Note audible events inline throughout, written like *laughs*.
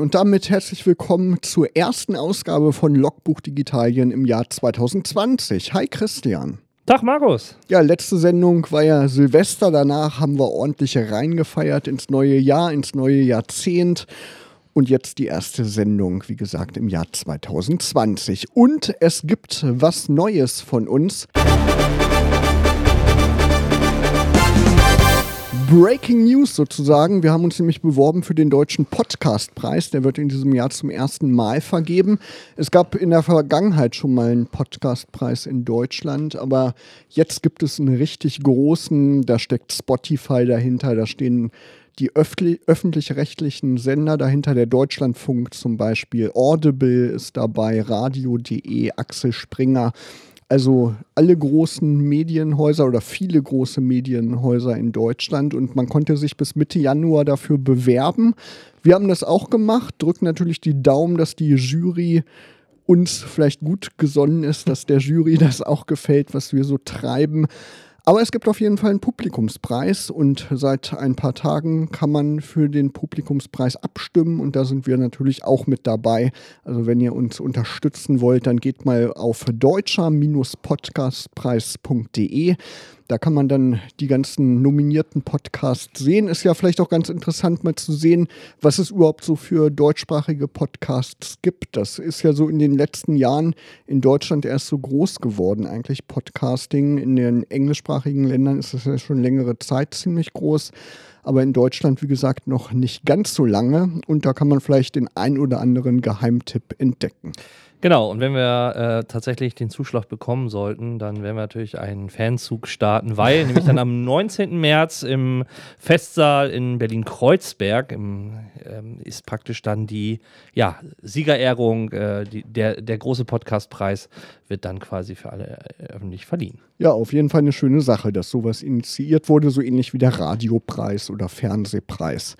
Und damit herzlich willkommen zur ersten Ausgabe von Logbuch Digitalien im Jahr 2020. Hi Christian. Tag Markus. Ja, letzte Sendung war ja Silvester. Danach haben wir ordentlich reingefeiert ins neue Jahr, ins neue Jahrzehnt. Und jetzt die erste Sendung, wie gesagt, im Jahr 2020. Und es gibt was Neues von uns. Breaking News sozusagen. Wir haben uns nämlich beworben für den Deutschen Podcastpreis. Der wird in diesem Jahr zum ersten Mal vergeben. Es gab in der Vergangenheit schon mal einen Podcastpreis in Deutschland, aber jetzt gibt es einen richtig großen. Da steckt Spotify dahinter, da stehen die öffentlich-rechtlichen Sender dahinter, der Deutschlandfunk zum Beispiel, Audible ist dabei, Radio.de, Axel Springer. Also alle großen Medienhäuser oder viele große Medienhäuser in Deutschland und man konnte sich bis Mitte Januar dafür bewerben. Wir haben das auch gemacht, drücken natürlich die Daumen, dass die Jury uns vielleicht gut gesonnen ist, dass der Jury das auch gefällt, was wir so treiben. Aber es gibt auf jeden Fall einen Publikumspreis und seit ein paar Tagen kann man für den Publikumspreis abstimmen und da sind wir natürlich auch mit dabei. Also wenn ihr uns unterstützen wollt, dann geht mal auf deutscher-podcastpreis.de. Da kann man dann die ganzen nominierten Podcasts sehen. Ist ja vielleicht auch ganz interessant mal zu sehen, was es überhaupt so für deutschsprachige Podcasts gibt. Das ist ja so in den letzten Jahren in Deutschland erst so groß geworden, eigentlich Podcasting. In den englischsprachigen Ländern ist es ja schon längere Zeit ziemlich groß aber in Deutschland, wie gesagt, noch nicht ganz so lange. Und da kann man vielleicht den ein oder anderen Geheimtipp entdecken. Genau, und wenn wir äh, tatsächlich den Zuschlag bekommen sollten, dann werden wir natürlich einen Fanzug starten, weil *laughs* nämlich dann am 19. März im Festsaal in Berlin-Kreuzberg ähm, ist praktisch dann die ja, Siegerehrung, äh, die, der, der große Podcastpreis wird dann quasi für alle äh, öffentlich verliehen. Ja, auf jeden Fall eine schöne Sache, dass sowas initiiert wurde, so ähnlich wie der Radiopreis oder Fernsehpreis.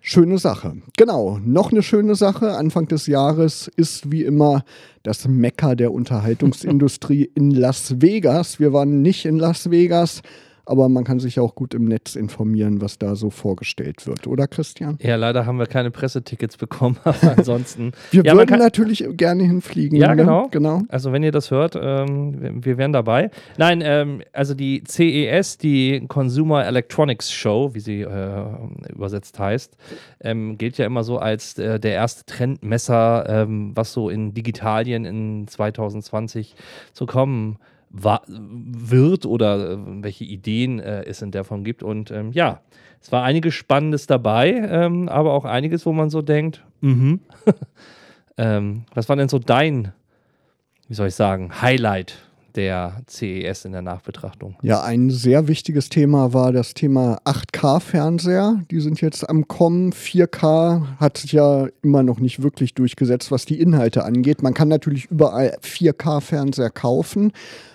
Schöne Sache. Genau, noch eine schöne Sache. Anfang des Jahres ist wie immer das Mekka der Unterhaltungsindustrie in Las Vegas. Wir waren nicht in Las Vegas, aber man kann sich auch gut im Netz informieren, was da so vorgestellt wird, oder Christian? Ja, leider haben wir keine Pressetickets bekommen, *laughs* aber ansonsten. wir ja, würden natürlich gerne hinfliegen. Ja, ne? genau. genau. Also, wenn ihr das hört, ähm, wir wären dabei. Nein, ähm, also die CES, die Consumer Electronics Show, wie sie äh, übersetzt heißt, ähm, gilt ja immer so als äh, der erste Trendmesser, ähm, was so in Digitalien in 2020 zu kommen wird oder äh, welche Ideen äh, es in der Form gibt. Und ähm, ja, es war einiges Spannendes dabei, ähm, aber auch einiges, wo man so denkt, mhm. *laughs* ähm, was war denn so dein, wie soll ich sagen, Highlight der CES in der Nachbetrachtung? Ja, ein sehr wichtiges Thema war das Thema 8K-Fernseher. Die sind jetzt am Kommen. 4K hat sich ja immer noch nicht wirklich durchgesetzt, was die Inhalte angeht. Man kann natürlich überall 4K-Fernseher kaufen,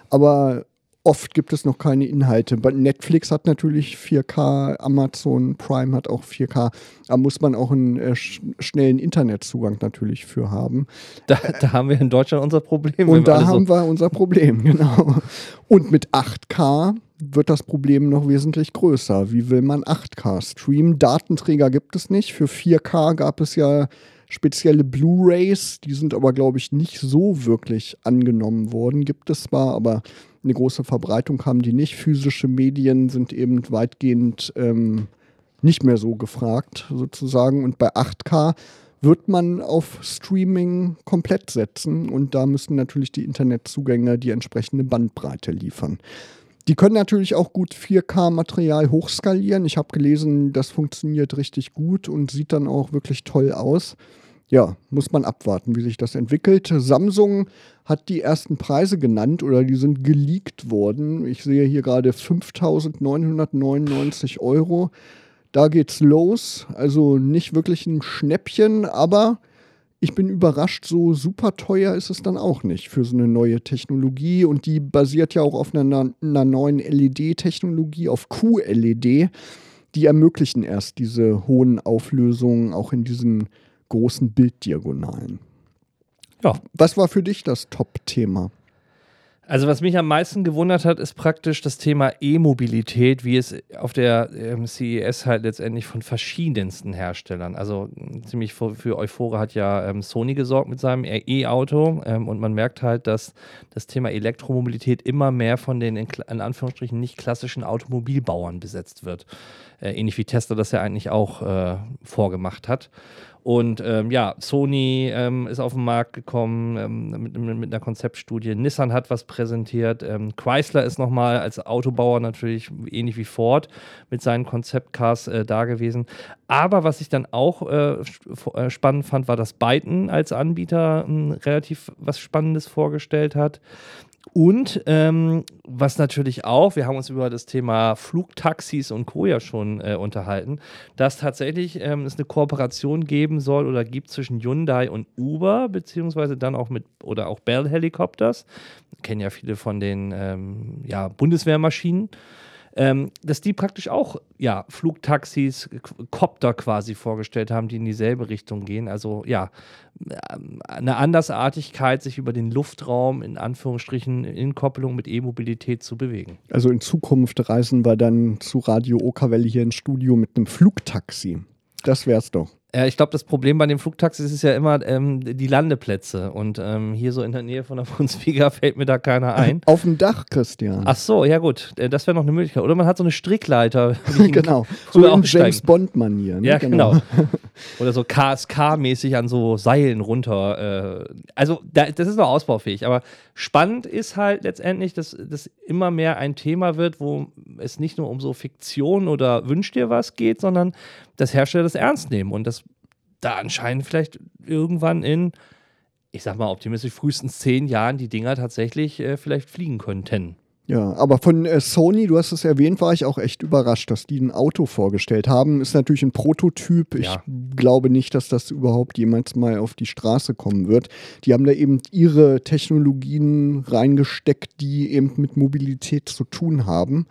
aber oft gibt es noch keine Inhalte. Netflix hat natürlich 4K, Amazon Prime hat auch 4K. Da muss man auch einen äh, sch schnellen Internetzugang natürlich für haben. Da, da, haben wir in Deutschland unser Problem. Und da haben so wir unser Problem, *laughs* genau. Und mit 8K wird das Problem noch wesentlich größer. Wie will man 8K streamen? Datenträger gibt es nicht. Für 4K gab es ja spezielle Blu-rays, die sind aber, glaube ich, nicht so wirklich angenommen worden. Gibt es zwar, aber eine große Verbreitung haben die nicht. Physische Medien sind eben weitgehend ähm, nicht mehr so gefragt, sozusagen. Und bei 8K wird man auf Streaming komplett setzen und da müssen natürlich die Internetzugänge die entsprechende Bandbreite liefern. Die können natürlich auch gut 4K-Material hochskalieren. Ich habe gelesen, das funktioniert richtig gut und sieht dann auch wirklich toll aus ja, muss man abwarten, wie sich das entwickelt. Samsung hat die ersten Preise genannt oder die sind geleakt worden. Ich sehe hier gerade 5.999 Euro. Da geht's los. Also nicht wirklich ein Schnäppchen, aber ich bin überrascht, so super teuer ist es dann auch nicht für so eine neue Technologie. Und die basiert ja auch auf einer, einer neuen LED-Technologie, auf QLED. Die ermöglichen erst diese hohen Auflösungen auch in diesen großen Bilddiagonalen. Ja. Was war für dich das Top-Thema? Also was mich am meisten gewundert hat, ist praktisch das Thema E-Mobilität, wie es auf der ähm, CES halt letztendlich von verschiedensten Herstellern, also ziemlich für, Euphore hat ja ähm, Sony gesorgt mit seinem E-Auto ähm, und man merkt halt, dass das Thema Elektromobilität immer mehr von den in, in Anführungsstrichen nicht klassischen Automobilbauern besetzt wird. Äh, ähnlich wie Tesla das ja eigentlich auch äh, vorgemacht hat. Und ähm, ja, Sony ähm, ist auf den Markt gekommen ähm, mit, mit, einer Konzeptstudie. Nissan hat was präsentiert. Ähm, Chrysler ist nochmal als Autobauer natürlich ähnlich wie Ford mit seinen Konzeptcars äh, da gewesen. Aber was ich dann auch äh, äh spannend fand, war, dass Byton als Anbieter relativ was Spannendes vorgestellt hat. Und ähm, was natürlich auch, wir haben uns über das Thema Flugtaxis und Co. ja schon äh, unterhalten, dass tatsächlich ähm, es eine Kooperation geben soll oder gibt zwischen Hyundai und Uber, beziehungsweise dann auch mit oder auch Bell Helicopters. Kennen ja viele von den ähm, ja, Bundeswehrmaschinen ähm, dass die praktisch auch ja, Flugtaxis, Copter quasi vorgestellt haben, die in dieselbe Richtung gehen. Also ja, ähm, eine Andersartigkeit, sich über den Luftraum in Anführungsstrichen in Koppelung mit E-Mobilität zu bewegen. Also in Zukunft reisen wir dann zu Radio Okawelle hier ins Studio mit einem Flugtaxi. Das wär's doch. Ja, ich glaube, das Problem bei den Flugtaxis ist ja immer ähm, die Landeplätze. Und ähm, hier so in der Nähe von der *laughs* Bundesliga fällt mir da keiner ein. Auf dem Dach, Christian. Ach so, ja gut. Äh, das wäre noch eine Möglichkeit. Oder man hat so eine Strickleiter. *laughs* genau. So in James Bond-Manier. Ne? Ja, genau. genau. *laughs* Oder so KSK-mäßig an so Seilen runter. Äh, also, da, das ist noch ausbaufähig. Aber spannend ist halt letztendlich, dass das immer mehr ein Thema wird, wo es nicht nur um so Fiktion oder Wünsch dir was geht, sondern dass Hersteller das ernst nehmen und dass da anscheinend vielleicht irgendwann in, ich sag mal optimistisch, frühestens zehn Jahren die Dinger tatsächlich äh, vielleicht fliegen könnten. Ja, aber von äh, Sony, du hast es erwähnt, war ich auch echt überrascht, dass die ein Auto vorgestellt haben. Ist natürlich ein Prototyp. Ich ja. glaube nicht, dass das überhaupt jemals mal auf die Straße kommen wird. Die haben da eben ihre Technologien reingesteckt, die eben mit Mobilität zu tun haben.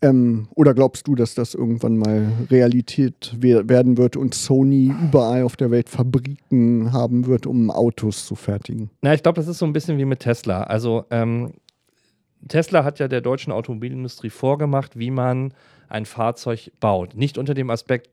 Ähm, oder glaubst du, dass das irgendwann mal Realität we werden wird und Sony überall auf der Welt Fabriken haben wird, um Autos zu fertigen? Na, ich glaube, das ist so ein bisschen wie mit Tesla. Also ähm, Tesla hat ja der deutschen Automobilindustrie vorgemacht, wie man ein Fahrzeug baut. Nicht unter dem Aspekt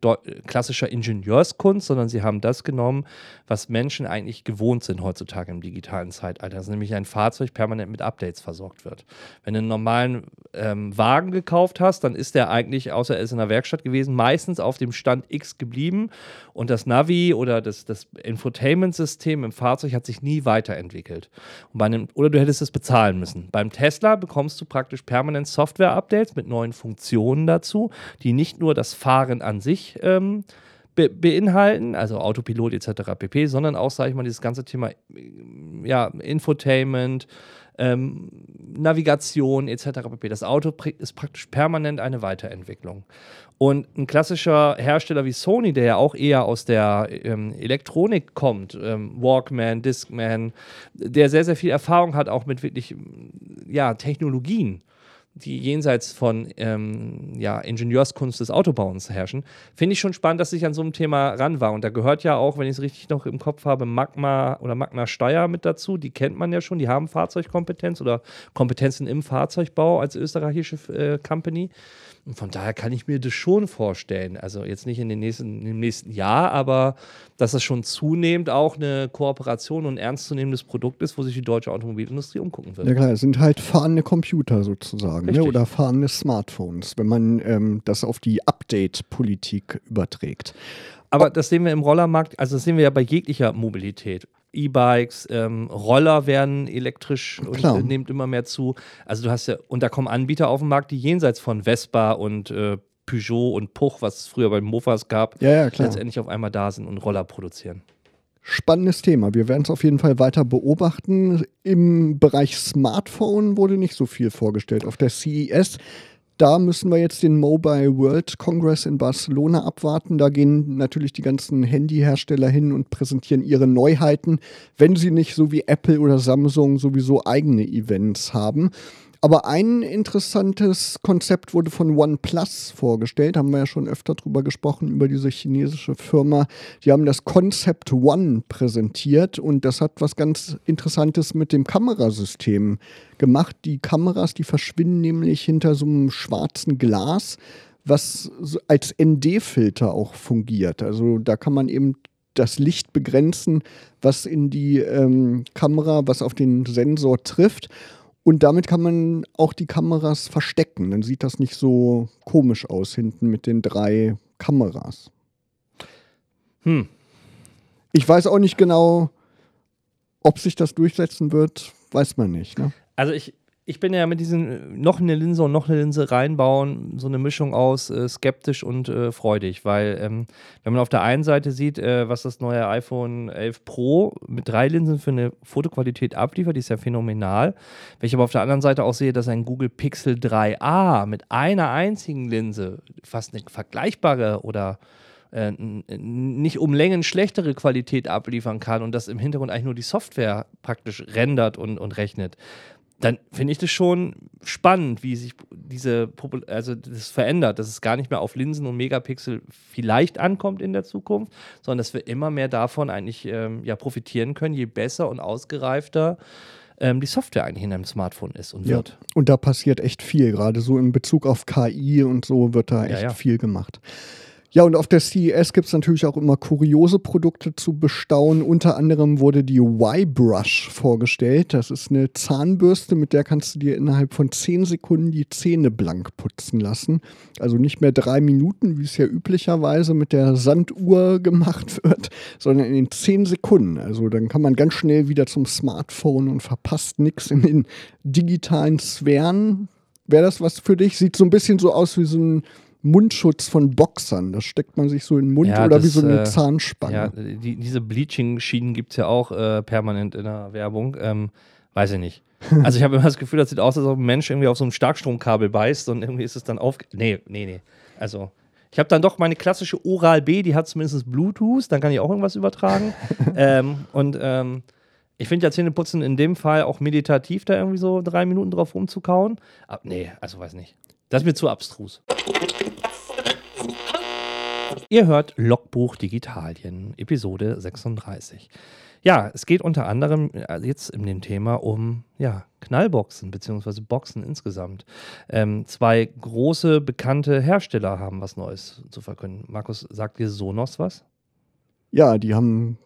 klassischer Ingenieurskunst, sondern sie haben das genommen, was Menschen eigentlich gewohnt sind heutzutage im digitalen Zeitalter. Das ist nämlich ein Fahrzeug permanent mit Updates versorgt wird. Wenn du einen normalen ähm, Wagen gekauft hast, dann ist der eigentlich, außer er ist in der Werkstatt gewesen, meistens auf dem Stand X geblieben und das Navi oder das, das Infotainment-System im Fahrzeug hat sich nie weiterentwickelt. Einem, oder du hättest es bezahlen müssen. Beim Tesla bekommst du praktisch permanent Software-Updates mit neuen Funktionen dazu dazu, die nicht nur das Fahren an sich ähm, be beinhalten, also Autopilot etc. pp., sondern auch, sage ich mal, dieses ganze Thema ja, Infotainment, ähm, Navigation etc. pp. Das Auto ist praktisch permanent eine Weiterentwicklung. Und ein klassischer Hersteller wie Sony, der ja auch eher aus der ähm, Elektronik kommt, ähm, Walkman, Discman, der sehr, sehr viel Erfahrung hat, auch mit wirklich ja, Technologien die jenseits von ähm, ja, Ingenieurskunst des Autobauens herrschen, finde ich schon spannend, dass ich an so einem Thema ran war. Und da gehört ja auch, wenn ich es richtig noch im Kopf habe, Magma oder Magna Steyr mit dazu. Die kennt man ja schon, die haben Fahrzeugkompetenz oder Kompetenzen im Fahrzeugbau als österreichische äh, Company. Und von daher kann ich mir das schon vorstellen. Also jetzt nicht in den nächsten, im nächsten Jahr, aber dass das schon zunehmend auch eine Kooperation und ein ernstzunehmendes Produkt ist, wo sich die deutsche Automobilindustrie umgucken wird. Ja klar, es sind halt fahrende Computer sozusagen ne? oder fahrende Smartphones, wenn man ähm, das auf die Update-Politik überträgt. Aber das sehen wir im Rollermarkt, also das sehen wir ja bei jeglicher Mobilität. E-Bikes, ähm, Roller werden elektrisch Klar. und nimmt immer mehr zu. Also du hast ja, und da kommen Anbieter auf den Markt, die jenseits von Vespa und äh, Peugeot und Puch, was es früher bei Mofas gab, ja, ja, letztendlich auf einmal da sind und Roller produzieren. Spannendes Thema. Wir werden es auf jeden Fall weiter beobachten. Im Bereich Smartphone wurde nicht so viel vorgestellt. Auf der CES da müssen wir jetzt den Mobile World Congress in Barcelona abwarten. Da gehen natürlich die ganzen Handyhersteller hin und präsentieren ihre Neuheiten, wenn sie nicht so wie Apple oder Samsung sowieso eigene Events haben. Aber ein interessantes Konzept wurde von OnePlus vorgestellt, haben wir ja schon öfter drüber gesprochen, über diese chinesische Firma. Die haben das Concept One präsentiert und das hat was ganz Interessantes mit dem Kamerasystem gemacht. Die Kameras, die verschwinden nämlich hinter so einem schwarzen Glas, was als ND-Filter auch fungiert. Also da kann man eben das Licht begrenzen, was in die ähm, Kamera, was auf den Sensor trifft. Und damit kann man auch die Kameras verstecken. Dann sieht das nicht so komisch aus hinten mit den drei Kameras. Hm. Ich weiß auch nicht genau, ob sich das durchsetzen wird, weiß man nicht. Ne? Also ich, ich bin ja mit diesen äh, noch eine Linse und noch eine Linse reinbauen, so eine Mischung aus äh, skeptisch und äh, freudig, weil ähm, wenn man auf der einen Seite sieht, äh, was das neue iPhone 11 Pro mit drei Linsen für eine Fotoqualität abliefert, die ist ja phänomenal. Wenn ich aber auf der anderen Seite auch sehe, dass ein Google Pixel 3a mit einer einzigen Linse fast eine vergleichbare oder äh, nicht um Längen schlechtere Qualität abliefern kann und das im Hintergrund eigentlich nur die Software praktisch rendert und, und rechnet, dann finde ich das schon spannend, wie sich diese Popul also das verändert, dass es gar nicht mehr auf Linsen und Megapixel vielleicht ankommt in der Zukunft, sondern dass wir immer mehr davon eigentlich ähm, ja, profitieren können, je besser und ausgereifter ähm, die Software eigentlich in einem Smartphone ist und ja. wird. Und da passiert echt viel, gerade so in Bezug auf KI und so wird da echt ja, ja. viel gemacht. Ja, und auf der CES gibt es natürlich auch immer kuriose Produkte zu bestaunen. Unter anderem wurde die Y-Brush vorgestellt. Das ist eine Zahnbürste, mit der kannst du dir innerhalb von 10 Sekunden die Zähne blank putzen lassen. Also nicht mehr drei Minuten, wie es ja üblicherweise mit der Sanduhr gemacht *laughs* wird, sondern in 10 Sekunden. Also dann kann man ganz schnell wieder zum Smartphone und verpasst nichts in den digitalen Sphären. Wäre das was für dich? Sieht so ein bisschen so aus wie so ein Mundschutz von Boxern. Das steckt man sich so in den Mund ja, oder das, wie so eine äh, Zahnspange. Ja, die, diese Bleaching-Schienen gibt es ja auch äh, permanent in der Werbung. Ähm, weiß ich nicht. Also ich habe immer das Gefühl, das sieht aus, als ob ein Mensch irgendwie auf so einem Starkstromkabel beißt und irgendwie ist es dann auf. Nee, nee, nee. Also ich habe dann doch meine klassische Oral B, die hat zumindest Bluetooth, dann kann ich auch irgendwas übertragen. *laughs* ähm, und ähm, ich finde ja Zähneputzen in dem Fall auch meditativ, da irgendwie so drei Minuten drauf rumzukauen. Aber nee, also weiß nicht. Das ist mir zu abstrus. Ihr hört Logbuch Digitalien, Episode 36. Ja, es geht unter anderem äh, jetzt in dem Thema um ja, Knallboxen bzw. Boxen insgesamt. Ähm, zwei große bekannte Hersteller haben was Neues zu verkünden. Markus, sagt dir Sonos was? Ja, die haben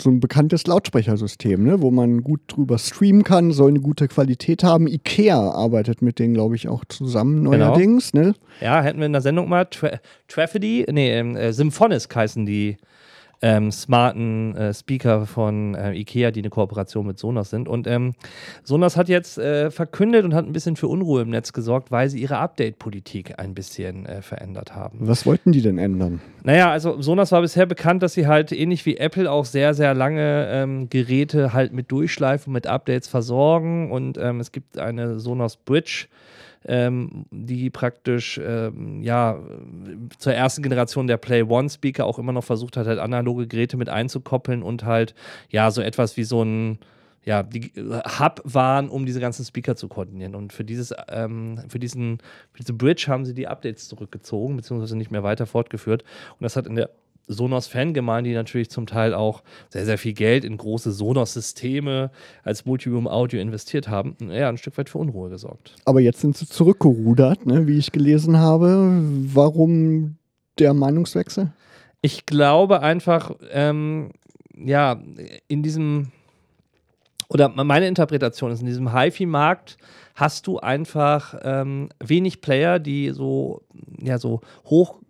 so ein bekanntes Lautsprechersystem, ne, wo man gut drüber streamen kann, soll eine gute Qualität haben. IKEA arbeitet mit denen, glaube ich, auch zusammen genau. neuerdings. Genau. Ne? Ja, hätten wir in der Sendung mal Tra Traffidy, nee, ähm, äh, Symphonisk heißen die ähm, smarten äh, Speaker von äh, IKEA, die eine Kooperation mit Sonos sind. Und ähm, Sonos hat jetzt äh, verkündet und hat ein bisschen für Unruhe im Netz gesorgt, weil sie ihre Update-Politik ein bisschen äh, verändert haben. Was wollten die denn ändern? Naja, also Sonos war bisher bekannt, dass sie halt ähnlich wie Apple auch sehr, sehr lange ähm, Geräte halt mit Durchschleifen, mit Updates versorgen. Und ähm, es gibt eine Sonos Bridge ähm, die praktisch ähm, ja zur ersten Generation der Play One Speaker auch immer noch versucht hat, halt analoge Geräte mit einzukoppeln und halt ja so etwas wie so ein ja, die Hub waren, um diese ganzen Speaker zu koordinieren. Und für dieses, ähm, für diesen, für diese Bridge haben sie die Updates zurückgezogen, beziehungsweise nicht mehr weiter fortgeführt. Und das hat in der Sonos-Fangemeinde, die natürlich zum Teil auch sehr, sehr viel Geld in große Sonos-Systeme als Multiroom-Audio investiert haben, ja, ein Stück weit für Unruhe gesorgt. Aber jetzt sind sie zurückgerudert, ne, wie ich gelesen habe. Warum der Meinungswechsel? Ich glaube einfach, ähm, ja, in diesem, oder meine Interpretation ist, in diesem HiFi-Markt hast du einfach ähm, wenig Player, die so, ja, so hoch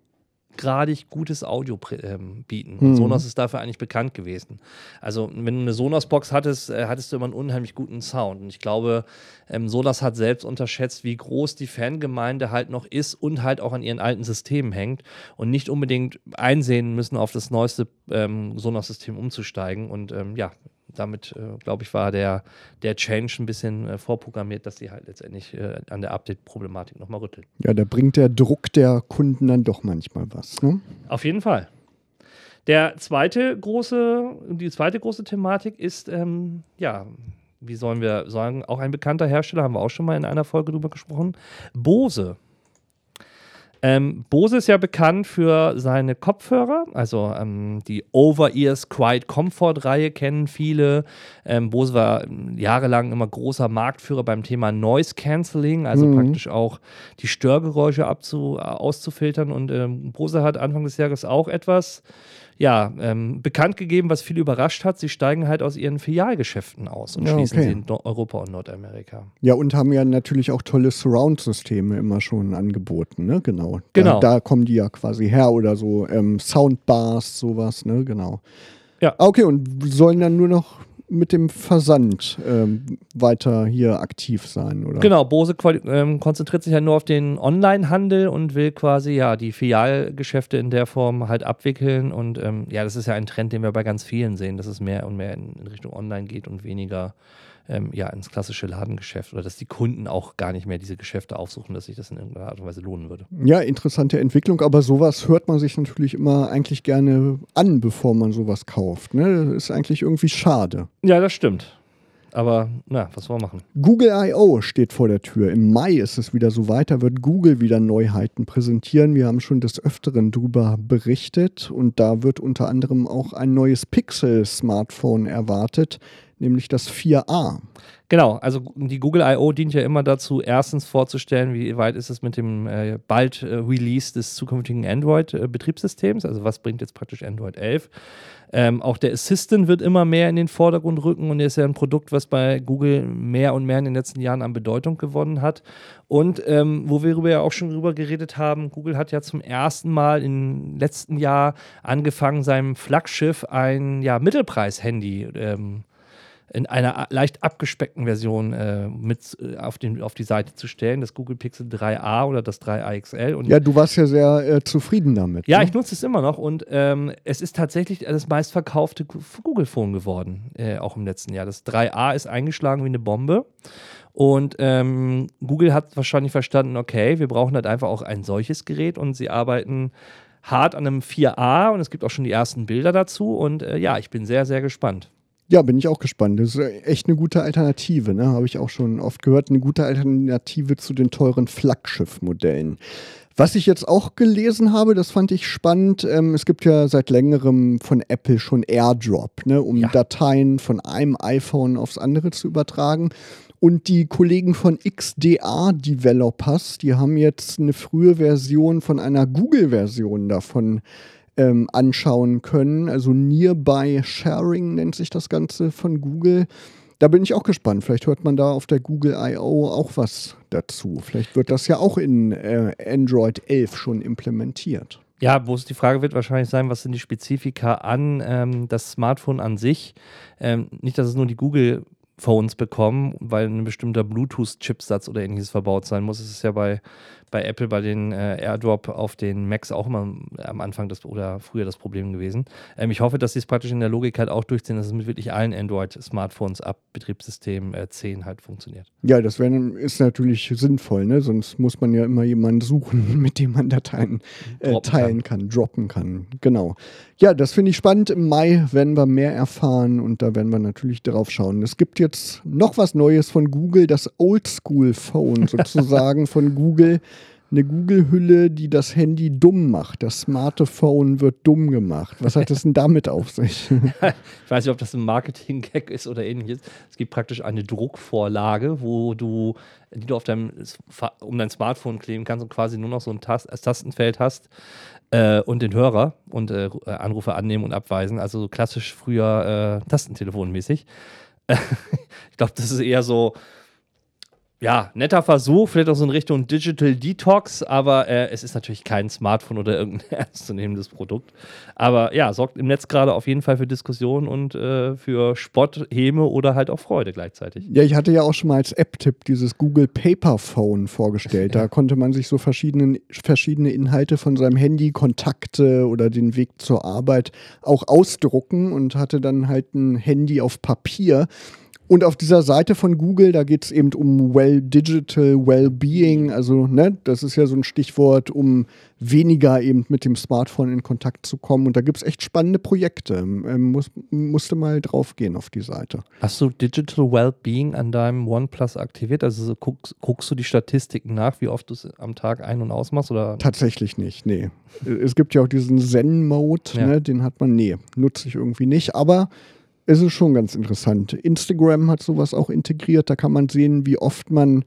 hochgradig gutes Audio ähm, bieten. Und mhm. Sonos ist dafür eigentlich bekannt gewesen. Also, wenn du eine Sonos-Box hattest, äh, hattest du immer einen unheimlich guten Sound. Und ich glaube, ähm, Sonos hat selbst unterschätzt, wie groß die Fangemeinde halt noch ist und halt auch an ihren alten Systemen hängt und nicht unbedingt einsehen müssen, auf das neueste ähm, Sonos-System umzusteigen. Und ähm, ja, damit, äh, glaube ich, war der, der Change ein bisschen äh, vorprogrammiert, dass sie halt letztendlich äh, an der Update-Problematik nochmal rütteln. Ja, da bringt der Druck der Kunden dann doch manchmal was. Ne? Auf jeden Fall. Der zweite große, die zweite große Thematik ist, ähm, ja, wie sollen wir sagen, auch ein bekannter Hersteller, haben wir auch schon mal in einer Folge drüber gesprochen, Bose. Ähm, Bose ist ja bekannt für seine Kopfhörer, also ähm, die Over-Ears Quiet Comfort-Reihe kennen viele. Ähm, Bose war jahrelang immer großer Marktführer beim Thema Noise Cancelling, also mhm. praktisch auch die Störgeräusche abzu auszufiltern. Und ähm, Bose hat Anfang des Jahres auch etwas ja, ähm, bekannt gegeben, was viele überrascht hat. Sie steigen halt aus ihren Filialgeschäften aus und ja, schließen okay. sie in Europa und Nordamerika. Ja, und haben ja natürlich auch tolle Surround-Systeme immer schon angeboten, ne? Genau. Genau. Da, da kommen die ja quasi her oder so ähm, Soundbars, sowas, ne? Genau. Ja. Ah, okay, und sollen dann nur noch mit dem Versand ähm, weiter hier aktiv sein, oder? Genau, Bose ähm, konzentriert sich ja nur auf den Online-Handel und will quasi ja die Filialgeschäfte in der Form halt abwickeln. Und ähm, ja, das ist ja ein Trend, den wir bei ganz vielen sehen, dass es mehr und mehr in, in Richtung Online geht und weniger ähm, ja, ins klassische Ladengeschäft oder dass die Kunden auch gar nicht mehr diese Geschäfte aufsuchen, dass sich das in irgendeiner Art und Weise lohnen würde. Ja, interessante Entwicklung, aber sowas hört man sich natürlich immer eigentlich gerne an, bevor man sowas kauft. Ne? Das ist eigentlich irgendwie schade. Ja, das stimmt. Aber na, was wollen wir machen? Google I.O. steht vor der Tür. Im Mai ist es wieder so weiter, wird Google wieder Neuheiten präsentieren. Wir haben schon des Öfteren darüber berichtet und da wird unter anderem auch ein neues Pixel-Smartphone erwartet nämlich das 4a. Genau, also die Google I.O. dient ja immer dazu, erstens vorzustellen, wie weit ist es mit dem äh, bald äh, Release des zukünftigen Android-Betriebssystems, also was bringt jetzt praktisch Android 11. Ähm, auch der Assistant wird immer mehr in den Vordergrund rücken und ist ja ein Produkt, was bei Google mehr und mehr in den letzten Jahren an Bedeutung gewonnen hat. Und ähm, wo wir ja auch schon drüber geredet haben, Google hat ja zum ersten Mal im letzten Jahr angefangen, seinem Flaggschiff ein ja, Mittelpreis-Handy ähm, in einer leicht abgespeckten Version äh, mit äh, auf, den, auf die Seite zu stellen, das Google Pixel 3a oder das 3a XL. Und ja, du warst ja sehr äh, zufrieden damit. Ja, ne? ich nutze es immer noch und ähm, es ist tatsächlich das meistverkaufte Google Phone geworden, äh, auch im letzten Jahr. Das 3a ist eingeschlagen wie eine Bombe. Und ähm, Google hat wahrscheinlich verstanden, okay, wir brauchen halt einfach auch ein solches Gerät und sie arbeiten hart an einem 4a und es gibt auch schon die ersten Bilder dazu. Und äh, ja, ich bin sehr, sehr gespannt. Ja, bin ich auch gespannt. Das ist echt eine gute Alternative, ne? Habe ich auch schon oft gehört. Eine gute Alternative zu den teuren Flaggschiff-Modellen. Was ich jetzt auch gelesen habe, das fand ich spannend. Ähm, es gibt ja seit längerem von Apple schon AirDrop, ne, um ja. Dateien von einem iPhone aufs andere zu übertragen. Und die Kollegen von XDA Developers, die haben jetzt eine frühe Version von einer Google-Version davon ähm, anschauen können. Also Nearby Sharing nennt sich das Ganze von Google. Da bin ich auch gespannt. Vielleicht hört man da auf der Google I.O. auch was dazu. Vielleicht wird das ja auch in äh, Android 11 schon implementiert. Ja, wo es die Frage wird wahrscheinlich sein, was sind die Spezifika an ähm, das Smartphone an sich? Ähm, nicht, dass es nur die Google Phones bekommen, weil ein bestimmter Bluetooth-Chipsatz oder ähnliches verbaut sein muss. Es ist ja bei bei Apple bei den äh, AirDrop auf den Macs auch immer am Anfang das oder früher das Problem gewesen. Ähm, ich hoffe, dass sie es praktisch in der Logik halt auch durchziehen, dass es mit wirklich allen Android-Smartphones ab Betriebssystem äh, 10 halt funktioniert. Ja, das wär, ist natürlich sinnvoll, ne? sonst muss man ja immer jemanden suchen, *laughs* mit dem man Dateien äh, teilen kann. kann, droppen kann. Genau. Ja, das finde ich spannend. Im Mai werden wir mehr erfahren und da werden wir natürlich drauf schauen. Es gibt jetzt noch was Neues von Google, das Oldschool Phone *laughs* sozusagen von Google eine Google-Hülle, die das Handy dumm macht. Das Smartphone wird dumm gemacht. Was hat das denn damit auf sich? *laughs* ich weiß nicht, ob das ein Marketing-Gag ist oder ähnliches. Es gibt praktisch eine Druckvorlage, wo du, die du auf deinem, um dein Smartphone kleben kannst und quasi nur noch so ein Tast Tastenfeld hast äh, und den Hörer und äh, Anrufe annehmen und abweisen. Also so klassisch früher äh, Tastentelefonmäßig. *laughs* ich glaube, das ist eher so ja, netter Versuch, vielleicht auch so in Richtung Digital Detox, aber äh, es ist natürlich kein Smartphone oder irgendein *laughs* ernstzunehmendes Produkt. Aber ja, sorgt im Netz gerade auf jeden Fall für Diskussionen und äh, für Spott, Häme oder halt auch Freude gleichzeitig. Ja, ich hatte ja auch schon mal als App-Tipp dieses Google Paper Phone vorgestellt. Da *laughs* konnte man sich so verschiedene, verschiedene Inhalte von seinem Handy, Kontakte oder den Weg zur Arbeit auch ausdrucken und hatte dann halt ein Handy auf Papier und auf dieser Seite von Google, da geht es eben um Well Digital Wellbeing, also ne, das ist ja so ein Stichwort, um weniger eben mit dem Smartphone in Kontakt zu kommen. Und da gibt es echt spannende Projekte. Ähm, muss, musste mal drauf gehen auf die Seite. Hast du Digital Wellbeing an deinem OnePlus aktiviert? Also so guckst, guckst du die Statistiken nach, wie oft du es am Tag ein- und ausmachst? Oder? Tatsächlich nicht, nee. Es gibt ja auch diesen Zen-Mode, ja. ne, den hat man, nee, nutze ich irgendwie nicht. Aber es ist schon ganz interessant. Instagram hat sowas auch integriert. Da kann man sehen, wie oft man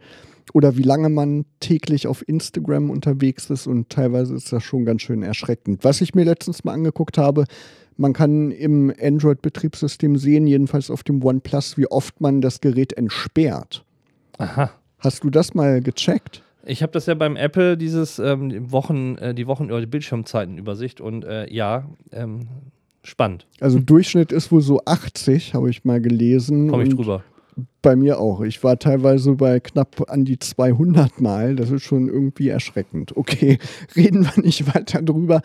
oder wie lange man täglich auf Instagram unterwegs ist und teilweise ist das schon ganz schön erschreckend. Was ich mir letztens mal angeguckt habe, man kann im Android-Betriebssystem sehen, jedenfalls auf dem OnePlus, wie oft man das Gerät entsperrt. Aha. Hast du das mal gecheckt? Ich habe das ja beim Apple, dieses ähm, Wochen, äh, die Wochen oder die Bildschirmzeitenübersicht und äh, ja, ähm, spannend. Also Durchschnitt ist wohl so 80, habe ich mal gelesen. Komme ich drüber. Bei mir auch. Ich war teilweise bei knapp an die 200 Mal. Das ist schon irgendwie erschreckend. Okay, *laughs* reden wir nicht weiter drüber.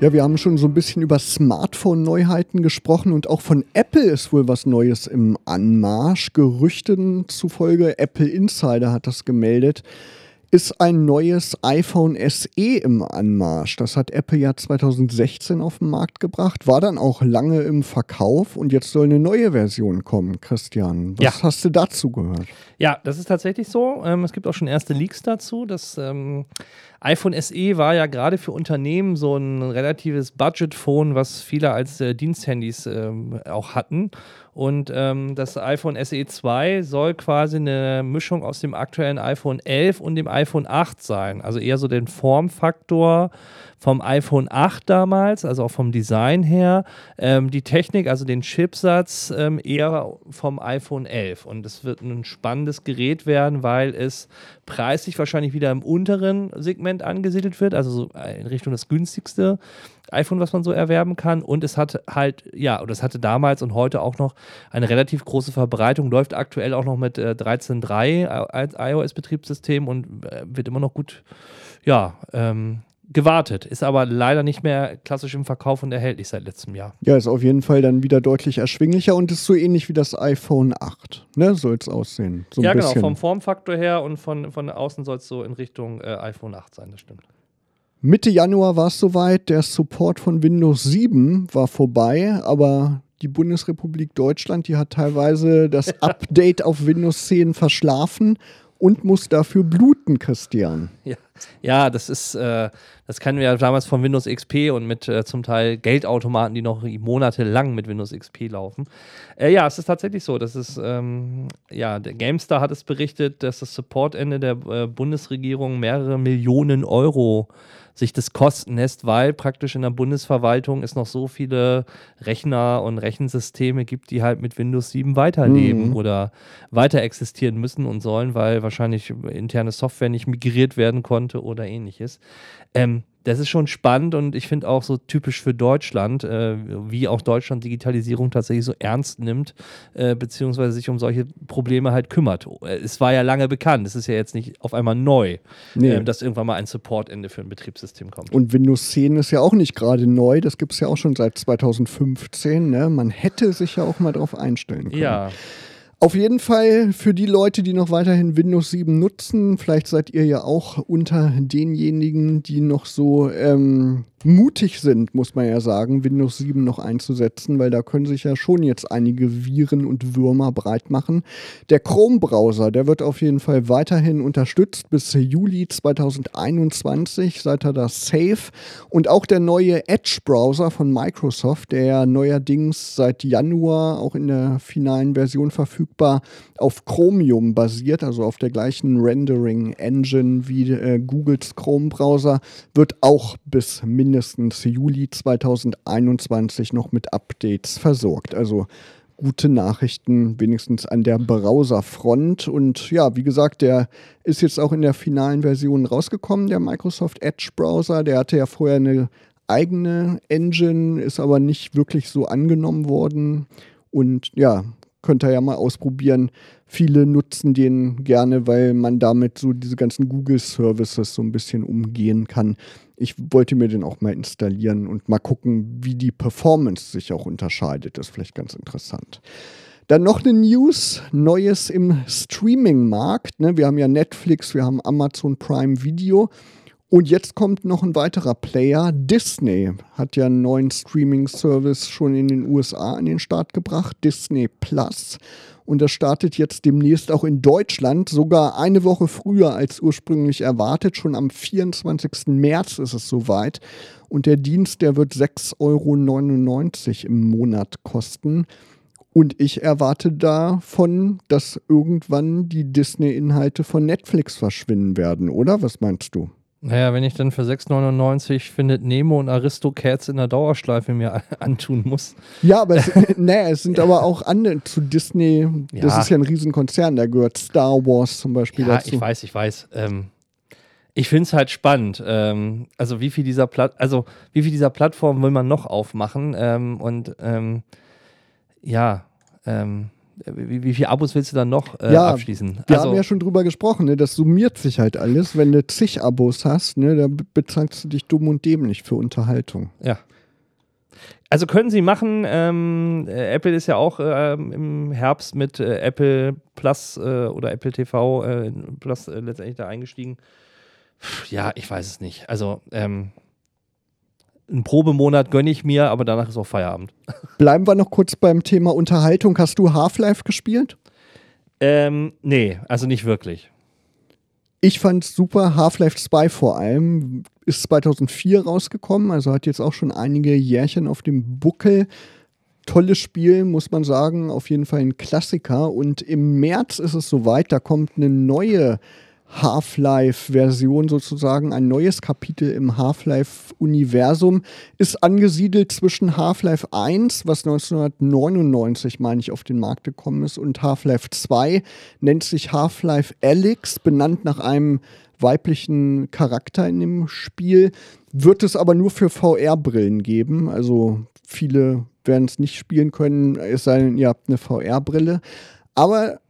Ja, wir haben schon so ein bisschen über Smartphone-Neuheiten gesprochen und auch von Apple ist wohl was Neues im Anmarsch. Gerüchten zufolge, Apple Insider hat das gemeldet ist ein neues iPhone SE im Anmarsch. Das hat Apple ja 2016 auf den Markt gebracht, war dann auch lange im Verkauf und jetzt soll eine neue Version kommen, Christian. Was ja. hast du dazu gehört? Ja, das ist tatsächlich so. Ähm, es gibt auch schon erste Leaks dazu. Das ähm, iPhone SE war ja gerade für Unternehmen so ein relatives Budget-Phone, was viele als äh, Diensthandys ähm, auch hatten. Und das iPhone SE 2 soll quasi eine Mischung aus dem aktuellen iPhone 11 und dem iPhone 8 sein. Also eher so den Formfaktor vom iPhone 8 damals, also auch vom Design her. Ähm, die Technik, also den Chipsatz, ähm, eher vom iPhone 11. Und es wird ein spannendes Gerät werden, weil es preislich wahrscheinlich wieder im unteren Segment angesiedelt wird, also so in Richtung das günstigste iPhone, was man so erwerben kann. Und es hat halt, ja, und es hatte damals und heute auch noch eine relativ große Verbreitung, läuft aktuell auch noch mit äh, 13.3 als iOS-Betriebssystem und äh, wird immer noch gut, ja, ähm, gewartet, ist aber leider nicht mehr klassisch im Verkauf und erhältlich seit letztem Jahr. Ja, ist auf jeden Fall dann wieder deutlich erschwinglicher und ist so ähnlich wie das iPhone 8, ne? Soll es aussehen. So ja, genau, vom Formfaktor her und von, von außen soll es so in Richtung äh, iPhone 8 sein, das stimmt. Mitte Januar war es soweit, der Support von Windows 7 war vorbei, aber die Bundesrepublik Deutschland, die hat teilweise das *laughs* Update auf Windows 10 verschlafen und muss dafür bluten, Christian. Ja, ja das ist, äh, das kennen wir ja damals von Windows XP und mit äh, zum Teil Geldautomaten, die noch monatelang mit Windows XP laufen. Äh, ja, es ist tatsächlich so. Das ist, ähm, ja, der GameStar hat es berichtet, dass das Supportende der äh, Bundesregierung mehrere Millionen Euro sich das kosten lässt, weil praktisch in der Bundesverwaltung es noch so viele Rechner und Rechensysteme gibt, die halt mit Windows 7 weiterleben mhm. oder weiter existieren müssen und sollen, weil wahrscheinlich interne Software nicht migriert werden konnte oder ähnliches. Ähm, das ist schon spannend und ich finde auch so typisch für Deutschland, äh, wie auch Deutschland Digitalisierung tatsächlich so ernst nimmt, äh, beziehungsweise sich um solche Probleme halt kümmert. Äh, es war ja lange bekannt, es ist ja jetzt nicht auf einmal neu, nee. äh, dass irgendwann mal ein Supportende für ein Betriebssystem kommt. Und Windows 10 ist ja auch nicht gerade neu, das gibt es ja auch schon seit 2015. Ne? Man hätte sich ja auch mal darauf einstellen können. Ja. Auf jeden Fall für die Leute, die noch weiterhin Windows 7 nutzen, vielleicht seid ihr ja auch unter denjenigen, die noch so ähm, mutig sind, muss man ja sagen, Windows 7 noch einzusetzen, weil da können sich ja schon jetzt einige Viren und Würmer breit machen. Der Chrome-Browser, der wird auf jeden Fall weiterhin unterstützt bis Juli 2021, seid ihr da safe. Und auch der neue Edge-Browser von Microsoft, der neuerdings seit Januar auch in der finalen Version verfügbar auf Chromium basiert, also auf der gleichen Rendering-Engine wie äh, Googles Chrome-Browser, wird auch bis mindestens Juli 2021 noch mit Updates versorgt. Also gute Nachrichten, wenigstens an der Browserfront. Und ja, wie gesagt, der ist jetzt auch in der finalen Version rausgekommen, der Microsoft Edge Browser. Der hatte ja vorher eine eigene Engine, ist aber nicht wirklich so angenommen worden. Und ja, könnt ihr ja mal ausprobieren. Viele nutzen den gerne, weil man damit so diese ganzen Google-Services so ein bisschen umgehen kann. Ich wollte mir den auch mal installieren und mal gucken, wie die Performance sich auch unterscheidet. Das ist vielleicht ganz interessant. Dann noch eine News, Neues im Streaming-Markt. Ne? Wir haben ja Netflix, wir haben Amazon Prime Video. Und jetzt kommt noch ein weiterer Player. Disney hat ja einen neuen Streaming-Service schon in den USA an den Start gebracht, Disney Plus. Und das startet jetzt demnächst auch in Deutschland, sogar eine Woche früher als ursprünglich erwartet. Schon am 24. März ist es soweit. Und der Dienst, der wird 6,99 Euro im Monat kosten. Und ich erwarte davon, dass irgendwann die Disney-Inhalte von Netflix verschwinden werden, oder? Was meinst du? Naja, wenn ich dann für 6,99 findet Nemo und Aristocats in der Dauerschleife mir *laughs* antun muss. Ja, aber es, *laughs* naja, es sind aber auch andere zu Disney. Das Ja. ist ja ein Riesenkonzern, da gehört Star Wars zum Beispiel Ja, dazu. ich weiß, ich weiß. Ähm, ich finde es halt spannend. Ähm, also wie viel dieser Platt, also wie viel dieser Plattform will man noch aufmachen? Ähm, und ähm, ja, ähm, wie, wie viele Abos willst du dann noch äh, Ja, abschließen? Wir also, haben ja schon drüber gesprochen, ne? das summiert sich halt alles. Wenn du zig Abos hast, ne, da be- bezahlst du dich dumm und dämlich für Unterhaltung. Ja. Also können sie machen. Ähm, äh, Apple ist ja auch ähm, im Herbst mit äh, Apple Plus äh, oder Apple TV äh, Plus äh, letztendlich da eingestiegen. Pff, Ja, ich weiß es nicht. Also ähm, einen Probemonat gönne ich mir, aber danach ist auch Feierabend. *laughs* Bleiben wir noch kurz beim Thema Unterhaltung. Hast du Half-Life gespielt? Ähm, nee, also nicht wirklich. Ich fand's super. Half-Life 2 vor allem ist 2004 rausgekommen, also hat jetzt auch schon einige Jährchen auf dem Buckel. Tolles Spiel, muss man sagen. Auf jeden Fall ein Klassiker. Und im März ist es soweit, da kommt eine neue Half-Life-Version sozusagen, ein neues Kapitel im Half-Life-Universum, ist angesiedelt zwischen Half-Life 1, was 1999, meine ich, auf den Markt gekommen ist, und Half-Life 2, nennt sich Half-Life Alyx, benannt nach einem weiblichen Charakter in dem Spiel, wird es aber nur für VR-Brillen geben, also viele werden es nicht spielen können, es sei denn, ihr habt eine VR-Brille. Aber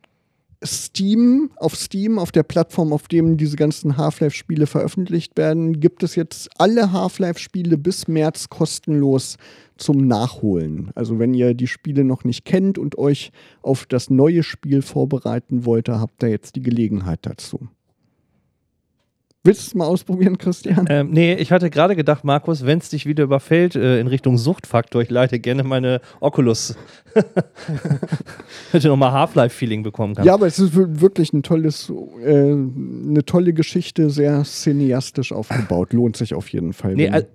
Steam, auf Steam, auf der Plattform, auf dem diese ganzen Half-Life-Spiele veröffentlicht werden, gibt es jetzt alle Half-Life-Spiele bis März kostenlos zum Nachholen. Also wenn ihr die Spiele noch nicht kennt und euch auf das neue Spiel vorbereiten wollt, habt ihr jetzt die Gelegenheit dazu. Willst du es mal ausprobieren, Christian? Ähm, nee, ich hatte gerade gedacht, Markus, wenn es dich wieder überfällt äh, in Richtung Suchtfaktor, ich leite gerne meine Oculus. *laughs* Hätte nochmal Half-Life-Feeling bekommen kann. Ja, aber es ist wir- wirklich ein tolles, äh, eine tolle Geschichte, sehr cineastisch aufgebaut. Lohnt sich auf jeden Fall. Nee, also,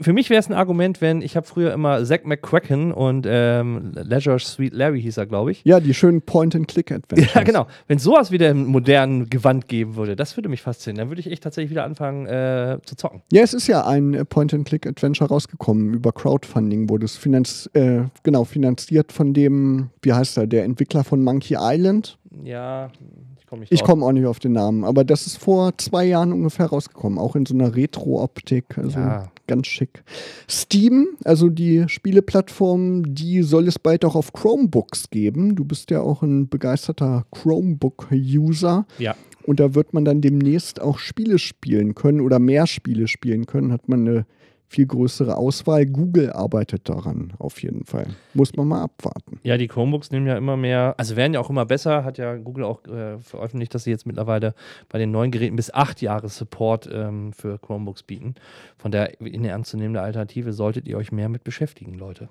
für mich wäre es ein Argument, wenn ich habe früher immer Zack McCracken und ähm, Leisure Sweet Larry hieß er, glaube ich. ja, die schönen Point-and-Click-Adventures. *laughs* Ja, genau. Wenn sowas wieder im modernen Gewand geben würde, das würde mich faszinieren. Dann würde ich echt tatsächlich wieder anfangen äh, zu zocken. Ja, es ist ja ein Point-and-Click-Adventure rausgekommen. Über Crowdfunding wurde es finanz äh, genau, finanziert von dem, wie heißt er, der Entwickler von Monkey Island. Ja, ich komme nicht Ich komme auch nicht auf den Namen, aber das ist vor zwei Jahren ungefähr rausgekommen. Auch in so einer Retro-Optik. Also Ja. ganz schick. Steam, also die Spieleplattform, die soll es bald auch auf Chromebooks geben. Du bist ja auch ein begeisterter Chromebook-User. Ja. Und da wird man dann demnächst auch Spiele spielen können oder mehr Spiele spielen können. Hat man eine viel größere Auswahl. Google arbeitet daran auf jeden Fall. Muss man mal abwarten. Ja, die Chromebooks nehmen ja immer mehr, also werden ja auch immer besser, hat ja Google auch äh, veröffentlicht, dass sie jetzt mittlerweile bei den neuen Geräten bis acht Jahre Support ähm, für Chromebooks bieten. Von der in eine ernstzunehmende Alternative solltet ihr euch mehr mit beschäftigen, Leute.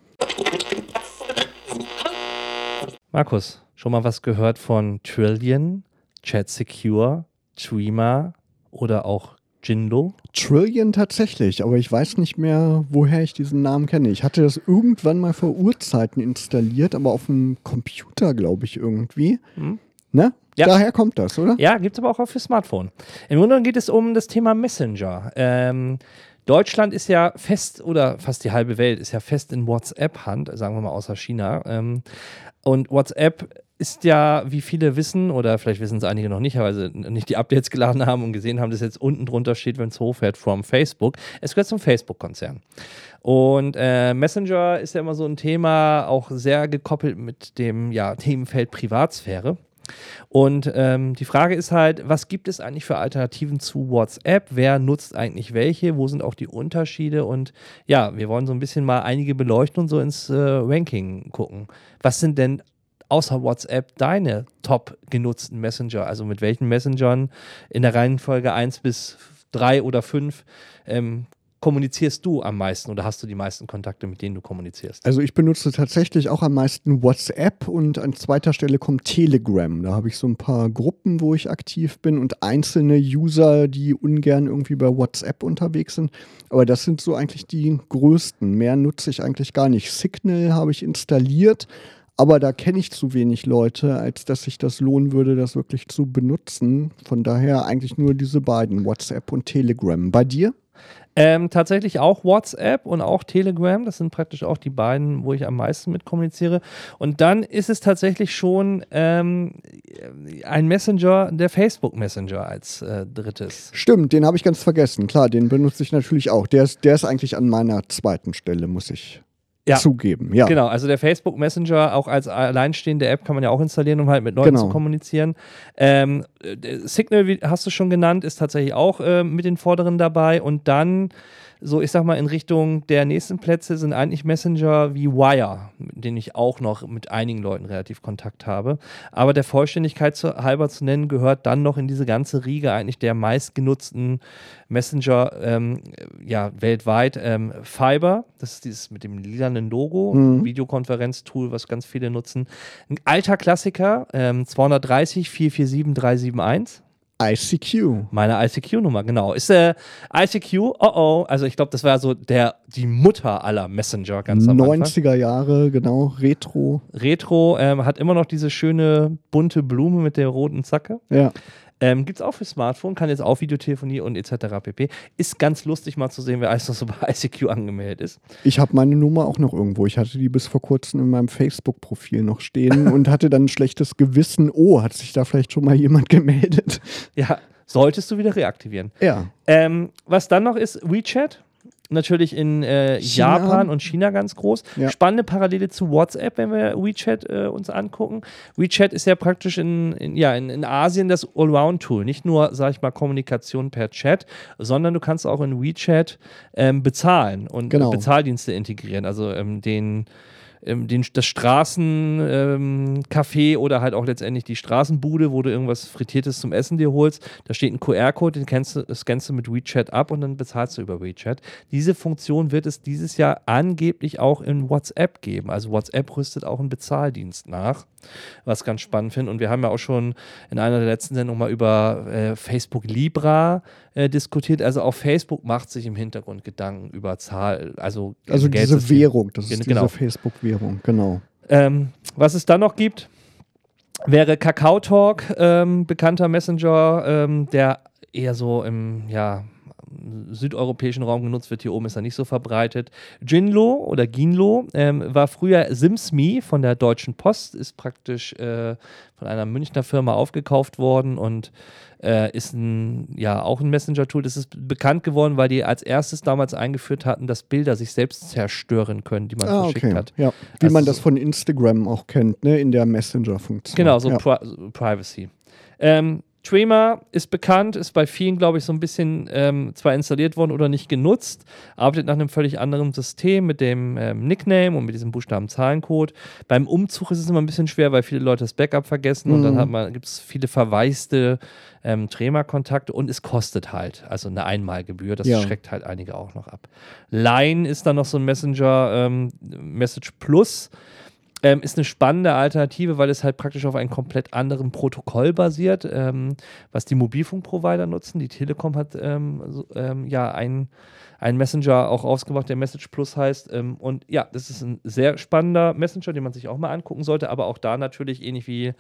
Markus, schon mal was gehört von Trillion, Chat Secure, Trima oder auch Jindo? Trillion tatsächlich, aber ich weiß nicht mehr, woher ich diesen Namen kenne. Ich hatte das irgendwann mal vor Urzeiten installiert, aber auf dem Computer, glaube ich, irgendwie. Hm. Ne? Ja. Daher kommt das, oder? Ja, gibt es aber auch auf für Smartphone. Im Grunde geht es um das Thema Messenger. Ähm, Deutschland ist ja fest, oder fast die halbe Welt ist ja fest in WhatsApp-Hand, sagen wir mal außer China. Ähm, und WhatsApp ist ja, wie viele wissen, oder vielleicht wissen es einige noch nicht, weil sie nicht die Updates geladen haben und gesehen haben, dass jetzt unten drunter steht, wenn es hochfährt, from Facebook. Es gehört zum Facebook-Konzern. Und äh, Messenger ist ja immer so ein Thema, auch sehr gekoppelt mit dem ja, Themenfeld Privatsphäre. Und ähm, die Frage ist halt, was gibt es eigentlich für Alternativen zu WhatsApp? Wer nutzt eigentlich welche? Wo sind auch die Unterschiede? Und ja, wir wollen so ein bisschen mal einige beleuchten und so ins äh, Ranking gucken. Was sind denn außer WhatsApp deine top genutzten Messenger? Also mit welchen Messengern in der Reihenfolge 1 bis 3 oder 5 ähm, kommunizierst du am meisten oder hast du die meisten Kontakte, mit denen du kommunizierst? Also ich benutze tatsächlich auch am meisten WhatsApp und an zweiter Stelle kommt Telegram. Da habe ich so ein paar Gruppen, wo ich aktiv bin und einzelne User, die ungern irgendwie bei WhatsApp unterwegs sind. Aber das sind so eigentlich die größten. Mehr nutze ich eigentlich gar nicht. Signal habe ich installiert. Aber da kenne ich zu wenig Leute, als dass sich das lohnen würde, das wirklich zu benutzen. Von daher eigentlich nur diese beiden, WhatsApp und Telegram. Bei dir? Ähm, tatsächlich auch WhatsApp und auch Telegram. Das sind praktisch auch die beiden, wo ich am meisten mit kommuniziere. Und dann ist es tatsächlich schon ähm, ein Messenger, der Facebook Messenger als äh, drittes. Stimmt, den habe ich ganz vergessen. Klar, den benutze ich natürlich auch. Der ist, der ist eigentlich an meiner zweiten Stelle, muss ich ja. zugeben. Ja. Genau, also der Facebook Messenger auch als alleinstehende App kann man ja auch installieren, um halt mit Leuten genau. zu kommunizieren. Ähm, Signal, wie hast du schon genannt, ist tatsächlich auch äh, mit den Vorderen dabei und dann so, ich sag mal, in Richtung der nächsten Plätze sind eigentlich Messenger wie Wire, mit denen ich auch noch mit einigen Leuten relativ Kontakt habe. Aber der Vollständigkeit zu, halber zu nennen, gehört dann noch in diese ganze Riege eigentlich der meistgenutzten Messenger ähm, ja, weltweit. Ähm, Fiber, das ist dieses mit dem lilanen Logo, mhm. Videokonferenztool, was ganz viele nutzen. Ein alter Klassiker, ähm, 230 447 371. ICQ. Meine ICQ-Nummer, genau. Ist äh, ICQ, oh oh, also ich glaube, das war so der, die Mutter aller Messenger ganz am 90er Jahre, genau, Retro. Retro, ähm, hat immer noch diese schöne bunte Blume mit der roten Zacke. Ja. Ähm, Gibt es auch für Smartphone, kann jetzt auch Videotelefonie und etc. pp. Ist ganz lustig mal zu sehen, wer alles noch so bei *laughs* ICQ angemeldet ist. Ich habe meine Nummer auch noch irgendwo. Ich hatte die bis vor kurzem in meinem Facebook-Profil noch stehen *laughs* und hatte dann ein schlechtes Gewissen. Oh, hat sich da vielleicht schon mal jemand *laughs* gemeldet? Ja, solltest du wieder reaktivieren. Ja. Ähm, was dann noch ist, WeChat natürlich in äh, Japan und China ganz groß. Ja. Spannende Parallele zu WhatsApp, wenn wir WeChat äh, uns angucken. WeChat ist ja praktisch in, in ja, in, in, Asien das Allround-Tool. Nicht nur, sag ich mal, Kommunikation per Chat, sondern du kannst auch in WeChat ähm, bezahlen und genau. Bezahldienste integrieren. Also ähm, den ähm, den, das Straßencafé ähm, oder halt auch letztendlich die Straßenbude, wo du irgendwas Frittiertes zum Essen dir holst. Da steht ein QR-Code, den kennst du, scannst du mit WeChat ab und dann bezahlst du über WeChat. Diese Funktion wird es dieses Jahr angeblich auch in WhatsApp geben. Also WhatsApp rüstet auch einen Bezahldienst nach, was ganz spannend finde. Und wir haben ja auch schon in einer der letzten Sendungen mal über äh, Facebook Libra äh, diskutiert. Also auch Facebook macht sich im Hintergrund Gedanken über Zahl, also also diese Währung, das ist genau. diese Facebook-Währung, genau. Ähm, was es dann noch gibt, wäre Kakao Talk, ähm, bekannter Messenger, ähm, der eher so im ja südeuropäischen Raum genutzt wird. Hier oben ist er nicht so verbreitet. Jinlo oder Ginlo ähm, war früher SimsMe von der Deutschen Post, ist praktisch äh, von einer Münchner Firma aufgekauft worden und äh, ist ein, ja, auch ein Messenger-Tool. Das ist bekannt geworden, weil die als erstes damals eingeführt hatten, dass Bilder sich selbst zerstören können, die man ah, verschickt okay. hat. Ja, wie also man das von Instagram auch kennt, ne, in der Messenger-Funktion. Genau, so ja. Pri Privacy. Ähm, Trema ist bekannt, ist bei vielen, glaube ich, so ein bisschen ähm, zwar installiert worden oder nicht genutzt, arbeitet nach einem völlig anderen System mit dem ähm, Nickname und mit diesem Buchstaben-Zahlencode. Beim Umzug ist es immer ein bisschen schwer, weil viele Leute das Backup vergessen mhm. und dann mhm. gibt es viele verwaiste ähm, Trema-Kontakte und es kostet halt, also eine Einmalgebühr. Das ja. schreckt halt einige auch noch ab. Line ist dann noch so ein Messenger, ähm, Message Plus Ähm, ist eine spannende Alternative, weil es halt praktisch auf einem komplett anderen Protokoll basiert, ähm, was die Mobilfunkprovider nutzen. Die Telekom hat ähm, so, ähm, ja einen einen Messenger auch ausgemacht, der Message Plus heißt. Ähm, und ja, das ist ein sehr spannender Messenger, den man sich auch mal angucken sollte. Aber auch da natürlich, ähnlich wie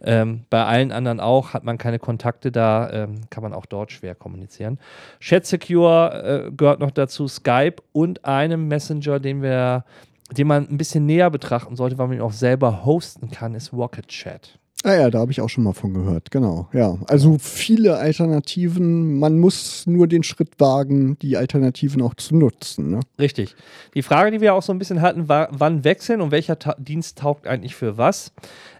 bei allen anderen auch, hat man keine Kontakte da, kann man auch dort schwer kommunizieren. Chat Secure äh, gehört noch dazu, Skype und einem Messenger, den wir den man ein bisschen näher betrachten sollte, weil man ihn auch selber hosten kann, ist Rocket Chat. Ah ja, da habe ich auch schon mal von gehört, genau. Ja, also viele Alternativen. Man muss nur den Schritt wagen, die Alternativen auch zu nutzen. Ne? Richtig. Die Frage, die wir auch so ein bisschen hatten, war, wann wechseln und welcher Ta Dienst taugt eigentlich für was?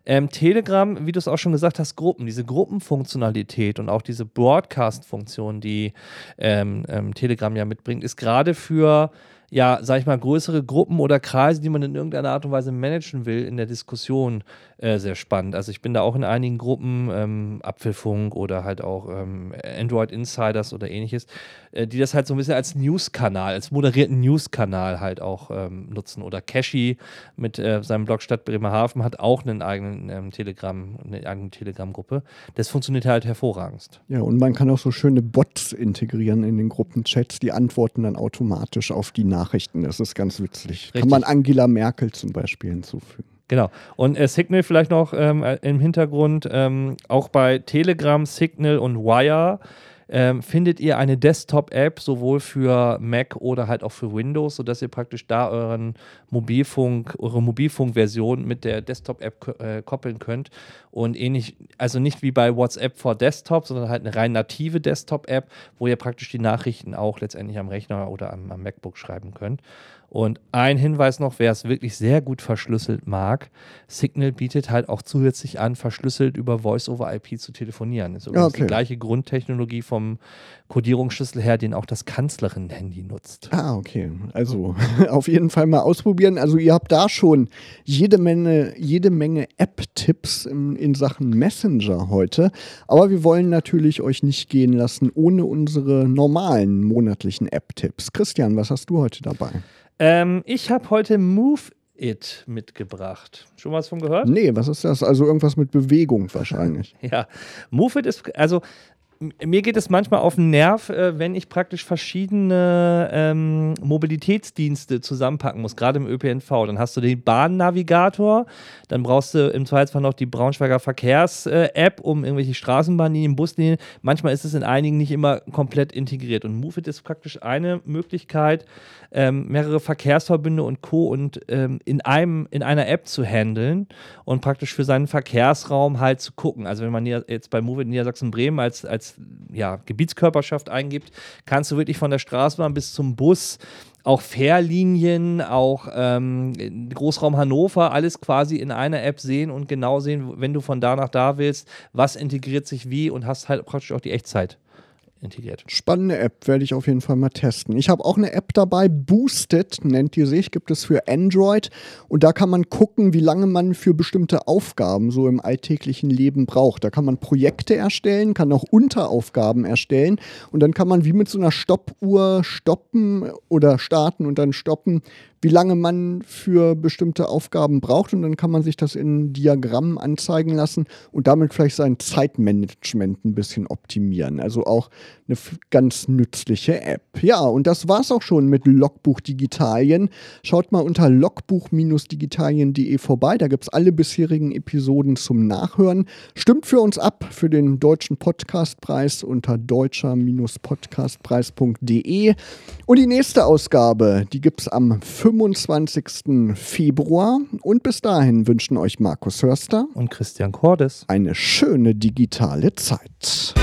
Ähm, Telegram, wie du es auch schon gesagt hast, Gruppen, diese Gruppenfunktionalität und auch diese Broadcast-Funktion, die ähm, ähm, Telegram ja mitbringt, ist gerade für ja, sag ich mal, größere Gruppen oder Kreise, die man in irgendeiner Art und Weise managen will, in der Diskussion äh, sehr spannend. Also ich bin da auch in einigen Gruppen, ähm, Apfelfunk oder halt auch ähm, Android Insiders oder ähnliches, äh, die das halt so ein bisschen als News-Kanal, als moderierten News-Kanal halt auch ähm, nutzen. Oder Cashy mit äh, seinem Blog Stadt Bremerhaven hat auch einen eigenen ähm, Telegram, eine eigene Telegram-Gruppe. Das funktioniert halt hervorragend. Ja, und man kann auch so schöne Bots integrieren in den Gruppenchats, die antworten dann automatisch auf die Nachrichten. Nachrichten. Das ist ganz witzig. Richtig. Kann man Angela Merkel zum Beispiel hinzufügen. Genau. Und äh, Signal vielleicht noch ähm, äh, im Hintergrund, ähm, auch bei Telegram, Signal und Wire ähm, findet ihr eine Desktop-App sowohl für Mac oder halt auch für Windows, sodass ihr praktisch da euren Mobilfunk, eure Mobilfunkversion mit der Desktop-App äh, koppeln könnt. Und ähnlich, also nicht wie bei WhatsApp for Desktop, sondern halt eine rein native Desktop-App, wo ihr praktisch die Nachrichten auch letztendlich am Rechner oder am, am MacBook schreiben könnt. Und ein Hinweis noch, wer es wirklich sehr gut verschlüsselt mag, Signal bietet halt auch zusätzlich an, verschlüsselt über Voice-over-IP zu telefonieren. Das ist übrigens okay. die gleiche Grundtechnologie vom Kodierungsschlüssel her, den auch das Kanzlerin-Handy nutzt. Ah, okay. Also *laughs* auf jeden Fall mal ausprobieren. Also ihr habt da schon jede Menge, jede Menge App-Tipps in, in Sachen Messenger heute. Aber wir wollen natürlich euch nicht gehen lassen ohne unsere normalen monatlichen App-Tipps. Christian, was hast du heute dabei? Ähm, ich habe heute Move It mitgebracht. Schon was von gehört? Nee, was ist das? Also irgendwas mit Bewegung wahrscheinlich. *laughs* ja, Move It ist, also mir geht es manchmal auf den Nerv, äh, wenn ich praktisch verschiedene ähm, Mobilitätsdienste zusammenpacken muss, gerade im ÖPNV. Dann hast du den Bahnnavigator, dann brauchst du im Zweifelsfall noch die Braunschweiger Verkehrs-App, um irgendwelche Straßenbahnlinien, Buslinien. Manchmal ist es in einigen nicht immer komplett integriert. Und MoveIt ist praktisch eine Möglichkeit, ähm, mehrere Verkehrsverbünde und Co. und ähm, in, einem, in einer App zu handeln und praktisch für seinen Verkehrsraum halt zu gucken. Also wenn man jetzt bei MoveIt Niedersachsen-Bremen als, ja, Gebietskörperschaft eingibt, kannst du wirklich von der Straßenbahn bis zum Bus auch Fährlinien, auch ähm, Großraum Hannover, alles quasi in einer App sehen und genau sehen, wenn du von da nach da willst, was integriert sich wie und hast halt praktisch auch die Echtzeit integriert. Spannende App, werde ich auf jeden Fall mal testen. Ich habe auch eine App dabei, Boosted nennt die sich, gibt es für Android und da kann man gucken, wie lange man für bestimmte Aufgaben so im alltäglichen Leben braucht. Da kann man Projekte erstellen, kann auch Unteraufgaben erstellen und dann kann man wie mit so einer Stoppuhr stoppen oder starten und dann stoppen, wie lange man für bestimmte Aufgaben braucht und dann kann man sich das in Diagrammen anzeigen lassen und damit vielleicht sein Zeitmanagement ein bisschen optimieren. Also auch eine ganz nützliche App. Ja, und das war's auch schon mit Logbuch Digitalien. Schaut mal unter logbuch-digitalien.de vorbei, da gibt's alle bisherigen Episoden zum Nachhören. Stimmt für uns ab für den deutschen Podcastpreis unter deutscher-podcastpreis.de und die nächste Ausgabe, die gibt's am 5 25. Februar. Und bis dahin wünschen euch Markus Hörster und Christian Cordes eine schöne digitale Zeit.